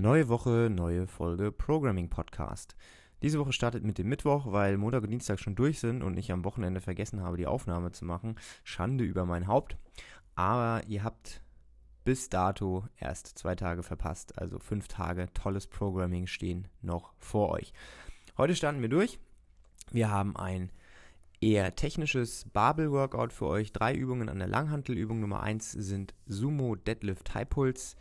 Neue Woche, neue Folge Programming Podcast. Diese Woche startet mit dem Mittwoch, weil Montag und Dienstag schon durch sind und ich am Wochenende vergessen habe, die Aufnahme zu machen. Schande über mein Haupt. Aber ihr habt bis dato erst zwei Tage verpasst. Also fünf Tage tolles Programming stehen noch vor euch. Heute starten wir durch. Wir haben ein eher technisches Babel-Workout für euch. Drei Übungen an der Langhantelübung. Nummer eins sind Sumo Deadlift High Pulse.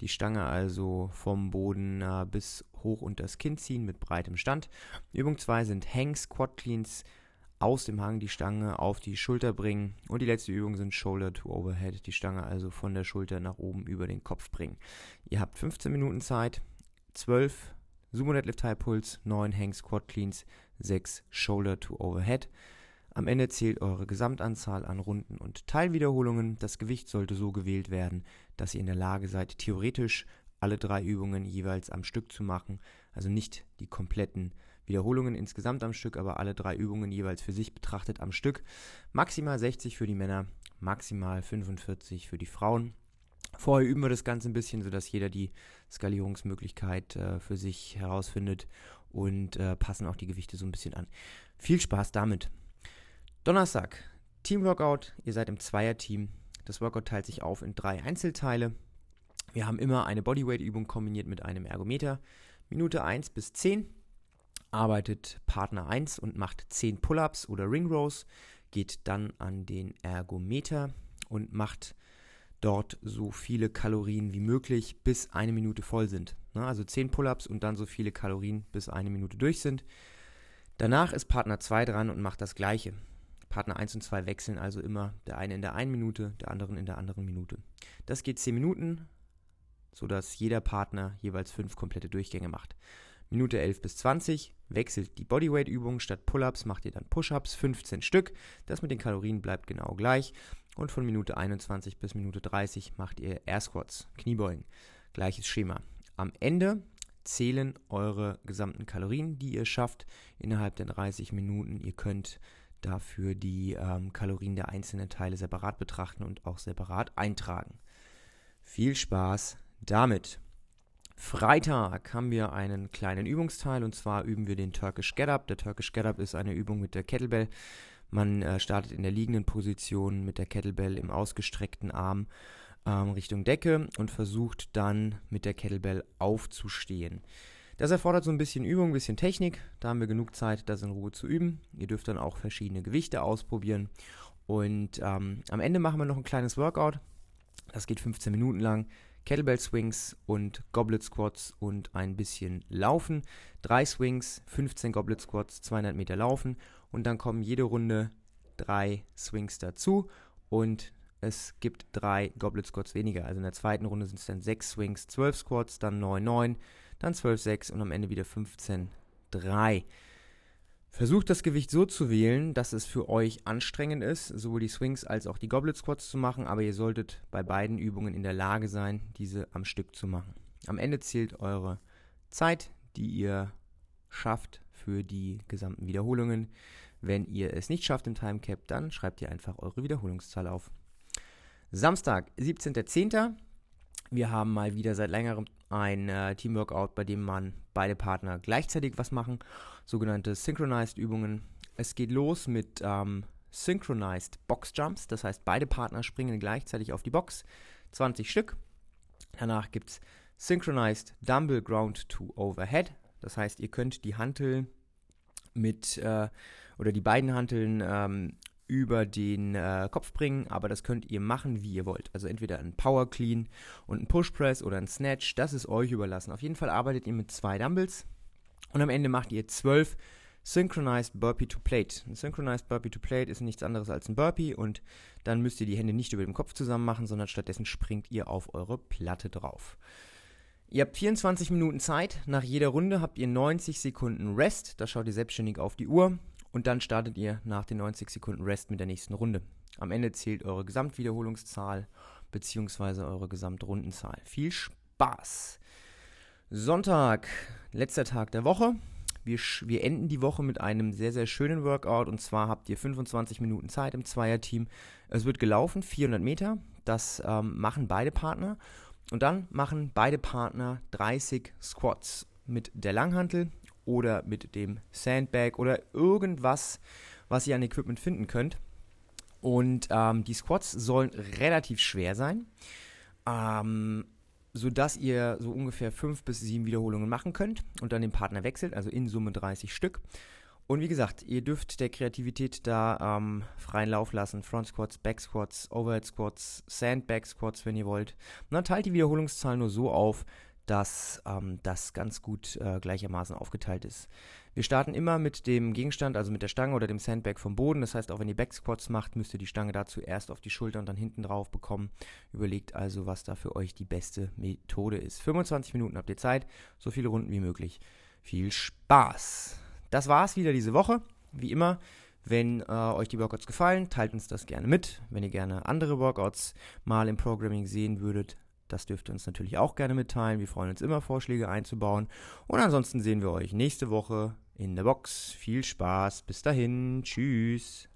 Die Stange also vom Boden äh, bis hoch unter das Kinn ziehen mit breitem Stand. Übung 2 sind Hang Squat Cleans aus dem Hang die Stange auf die Schulter bringen. Und die letzte Übung sind Shoulder to Overhead, die Stange also von der Schulter nach oben über den Kopf bringen. Ihr habt 15 Minuten Zeit, 12 Sumo Deadlift High Pulse, 9 Hang Squat Cleans, 6 Shoulder to Overhead. Am Ende zählt eure Gesamtanzahl an Runden und Teilwiederholungen. Das Gewicht sollte so gewählt werden, dass ihr in der Lage seid, theoretisch alle drei Übungen jeweils am Stück zu machen. Also nicht die kompletten Wiederholungen insgesamt am Stück, aber alle drei Übungen jeweils für sich betrachtet am Stück. Maximal 60 für die Männer, maximal 45 für die Frauen. Vorher üben wir das Ganze ein bisschen, sodass jeder die Skalierungsmöglichkeit äh, für sich herausfindet und äh, passen auch die Gewichte so ein bisschen an. Viel Spaß damit! Donnerstag, Teamworkout. Ihr seid im Zweierteam. Das Workout teilt sich auf in drei Einzelteile. Wir haben immer eine Bodyweight-Übung kombiniert mit einem Ergometer. Minute 1 bis 10 arbeitet Partner 1 und macht 10 Pull-ups oder Ring Rows, geht dann an den Ergometer und macht dort so viele Kalorien wie möglich, bis eine Minute voll sind. Also 10 Pull-ups und dann so viele Kalorien, bis eine Minute durch sind. Danach ist Partner 2 dran und macht das gleiche. Partner 1 und 2 wechseln also immer der eine in der einen Minute, der andere in der anderen Minute. Das geht 10 Minuten, sodass jeder Partner jeweils 5 komplette Durchgänge macht. Minute 11 bis 20 wechselt die Bodyweight-Übung. Statt Pull-ups macht ihr dann Push-ups, 15 Stück. Das mit den Kalorien bleibt genau gleich. Und von Minute 21 bis Minute 30 macht ihr Air Squats, Kniebeugen. Gleiches Schema. Am Ende zählen eure gesamten Kalorien, die ihr schafft innerhalb der 30 Minuten. Ihr könnt dafür die ähm, Kalorien der einzelnen Teile separat betrachten und auch separat eintragen. Viel Spaß damit! Freitag haben wir einen kleinen Übungsteil und zwar üben wir den Turkish Get Up. Der Turkish Get Up ist eine Übung mit der Kettlebell. Man äh, startet in der liegenden Position mit der Kettlebell im ausgestreckten Arm ähm, Richtung Decke und versucht dann mit der Kettlebell aufzustehen. Das erfordert so ein bisschen Übung, ein bisschen Technik. Da haben wir genug Zeit, das in Ruhe zu üben. Ihr dürft dann auch verschiedene Gewichte ausprobieren. Und ähm, am Ende machen wir noch ein kleines Workout. Das geht 15 Minuten lang. Kettlebell Swings und Goblet Squats und ein bisschen Laufen. Drei Swings, 15 Goblet Squats, 200 Meter Laufen. Und dann kommen jede Runde drei Swings dazu. Und es gibt drei Goblet Squats weniger. Also in der zweiten Runde sind es dann sechs Swings, 12 Squats, dann 9, 9 dann 12,6 und am Ende wieder 15,3. Versucht das Gewicht so zu wählen, dass es für euch anstrengend ist, sowohl die Swings als auch die Goblet Squats zu machen, aber ihr solltet bei beiden Übungen in der Lage sein, diese am Stück zu machen. Am Ende zählt eure Zeit, die ihr schafft für die gesamten Wiederholungen. Wenn ihr es nicht schafft im Timecap, dann schreibt ihr einfach eure Wiederholungszahl auf. Samstag, 17.10. Wir haben mal wieder seit längerem ein äh, Teamworkout, bei dem man beide Partner gleichzeitig was machen, sogenannte Synchronized Übungen. Es geht los mit ähm, Synchronized Box Jumps, das heißt beide Partner springen gleichzeitig auf die Box, 20 Stück. Danach gibt es Synchronized Dumbbell Ground to Overhead, das heißt ihr könnt die Hantel mit äh, oder die beiden Hanteln ähm, über den äh, Kopf bringen, aber das könnt ihr machen, wie ihr wollt. Also entweder ein Power Clean und ein Push Press oder ein Snatch, das ist euch überlassen. Auf jeden Fall arbeitet ihr mit zwei Dumbbells und am Ende macht ihr zwölf Synchronized Burpee to Plate. Ein Synchronized Burpee to Plate ist nichts anderes als ein Burpee und dann müsst ihr die Hände nicht über dem Kopf zusammen machen, sondern stattdessen springt ihr auf eure Platte drauf. Ihr habt 24 Minuten Zeit. Nach jeder Runde habt ihr 90 Sekunden Rest. Da schaut ihr selbstständig auf die Uhr. Und dann startet ihr nach den 90 Sekunden Rest mit der nächsten Runde. Am Ende zählt eure Gesamtwiederholungszahl bzw. eure Gesamtrundenzahl. Viel Spaß! Sonntag, letzter Tag der Woche. Wir, wir enden die Woche mit einem sehr, sehr schönen Workout und zwar habt ihr 25 Minuten Zeit im Zweierteam. Es wird gelaufen, 400 Meter. Das ähm, machen beide Partner. Und dann machen beide Partner 30 Squats mit der Langhantel oder mit dem Sandbag oder irgendwas, was ihr an Equipment finden könnt. Und ähm, die Squats sollen relativ schwer sein, ähm, sodass ihr so ungefähr 5 bis 7 Wiederholungen machen könnt und dann den Partner wechselt, also in Summe 30 Stück. Und wie gesagt, ihr dürft der Kreativität da ähm, freien Lauf lassen. Front Squats, Back Squats, Overhead Squats, Sandbag Squats, wenn ihr wollt. Und dann teilt die Wiederholungszahl nur so auf, dass ähm, das ganz gut äh, gleichermaßen aufgeteilt ist. Wir starten immer mit dem Gegenstand, also mit der Stange oder dem Sandbag vom Boden. Das heißt, auch wenn ihr Back Squats macht, müsst ihr die Stange dazu erst auf die Schulter und dann hinten drauf bekommen. Überlegt also, was da für euch die beste Methode ist. 25 Minuten habt ihr Zeit, so viele Runden wie möglich. Viel Spaß! Das war's wieder diese Woche. Wie immer, wenn äh, euch die Workouts gefallen, teilt uns das gerne mit. Wenn ihr gerne andere Workouts mal im Programming sehen würdet, das dürft ihr uns natürlich auch gerne mitteilen. Wir freuen uns immer, Vorschläge einzubauen. Und ansonsten sehen wir euch nächste Woche in der Box. Viel Spaß. Bis dahin. Tschüss.